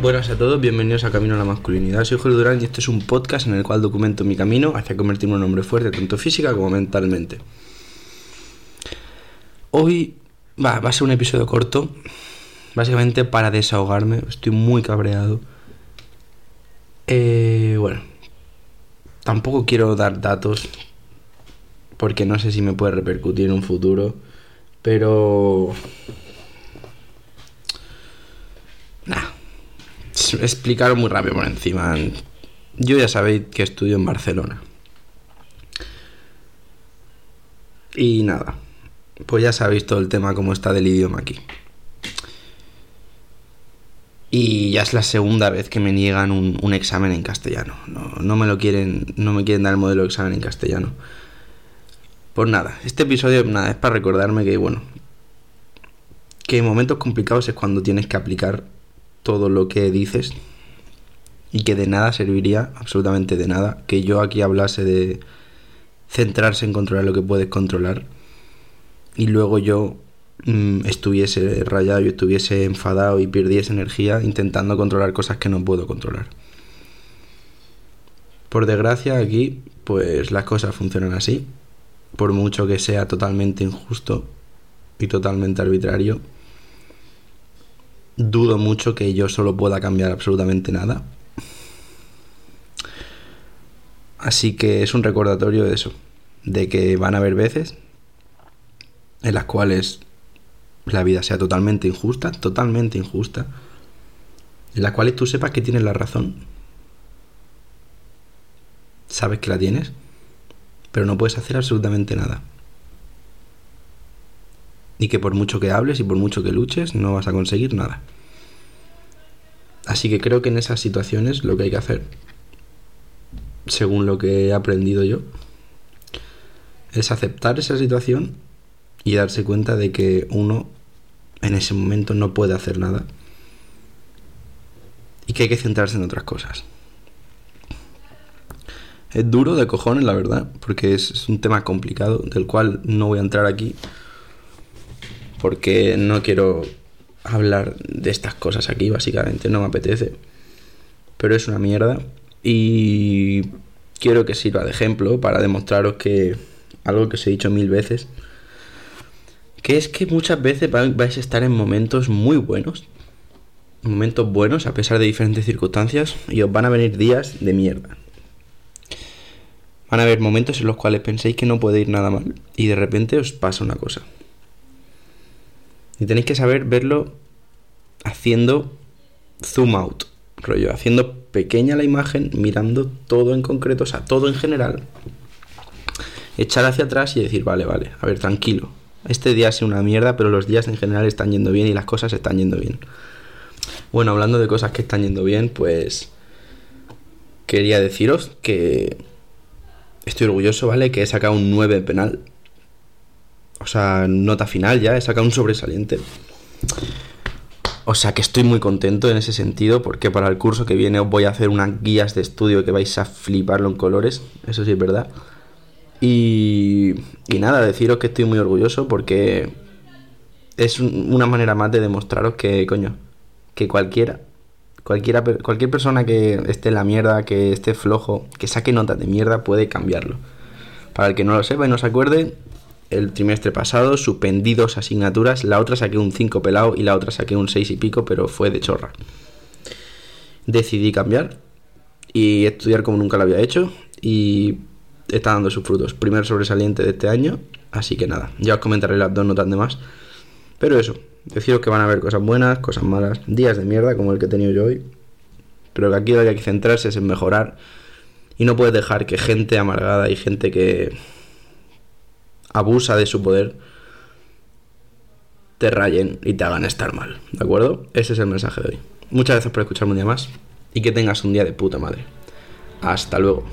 Buenas a todos, bienvenidos a Camino a la Masculinidad. Soy Jorge Durán y este es un podcast en el cual documento mi camino hacia convertirme en un hombre fuerte, tanto física como mentalmente. Hoy va, va a ser un episodio corto, básicamente para desahogarme. Estoy muy cabreado. Eh, bueno, tampoco quiero dar datos porque no sé si me puede repercutir en un futuro, pero explicaros muy rápido por encima. Yo ya sabéis que estudio en Barcelona. Y nada, pues ya sabéis todo el tema como está del idioma aquí. Y ya es la segunda vez que me niegan un, examen en castellano. No, me lo quieren, no me quieren dar el modelo de examen en castellano. Pues nada, este episodio nada, es para recordarme que, bueno, que en momentos complicados es cuando tienes que aplicar todo lo que dices y que de nada serviría, absolutamente de nada, que yo aquí hablase de centrarse en controlar lo que puedes controlar y luego yo mm, estuviese rayado y estuviese enfadado y perdiese energía intentando controlar cosas que no puedo controlar. Por desgracia aquí, pues las cosas funcionan así, por mucho que sea totalmente injusto y totalmente arbitrario dudo mucho que yo solo pueda cambiar absolutamente nada. Así que es un recordatorio de eso, de que van a haber veces en las cuales la vida sea totalmente injusta, totalmente injusta, en las cuales tú sepas que tienes la razón, sabes que la tienes, pero no puedes hacer absolutamente nada y que por mucho que hables y por mucho que luches no vas a conseguir nada. Así que creo que en esas situaciones lo que hay que hacer, según lo que he aprendido yo, es aceptar esa situación y darse cuenta de que uno en ese momento no puede hacer nada y que hay que centrarse en otras cosas. Es duro de cojones, la verdad, porque es, un tema complicado del cual no voy a entrar aquí porque no quiero hablar de estas cosas aquí, básicamente, no me apetece. Pero es una mierda y quiero que sirva de ejemplo para demostraros que algo que os he dicho mil veces, que es que muchas veces vais a estar en momentos muy buenos, momentos buenos a pesar de diferentes circunstancias, y os van a venir días de mierda. Van a haber momentos en los cuales penséis que no puede ir nada mal y de repente os pasa una cosa. Y tenéis que saber verlo haciendo zoom out, rollo, haciendo pequeña la imagen, mirando todo en concreto, o sea, todo en general. Echar hacia atrás y decir, vale, vale, a ver, tranquilo. Este día ha sido una mierda, pero los días en general están yendo bien y las cosas están yendo bien. Bueno, hablando de cosas que están yendo bien, pues quería deciros que estoy orgulloso, ¿vale? Que he sacado un 9 penal o sea, nota final ya, he sacado un sobresaliente. O sea que estoy muy contento en ese sentido porque para el curso que viene os voy a hacer unas guías de estudio que vais a fliparlo en colores, eso sí es verdad. Y, y nada, deciros que estoy muy orgulloso porque es una manera más de demostraros que, coño, que cualquiera, cualquiera, cualquier persona que esté en la mierda, que esté flojo, que saque notas de mierda, puede cambiarlo. Para el que no lo sepa y no se acuerde, el trimestre pasado, suspendí dos asignaturas, la otra saqué un 5 pelado y la otra saqué un 6 y pico, pero fue de chorra. Decidí cambiar y estudiar como nunca lo había hecho y está dando sus frutos. Primer sobresaliente de este año, así que nada, ya os comentaré las dos notas de más. Pero eso, deciros que van a haber cosas buenas, cosas malas, días de mierda como el que he tenido yo hoy, pero que aquí lo que hay que centrarse es en mejorar y no puedes dejar que gente amargada y gente que abusa de su poder, te rayen y te hagan estar mal. ¿De acuerdo? Ese es el mensaje de hoy. Muchas gracias por escucharme un día más y que tengas un día de puta madre. Hasta luego.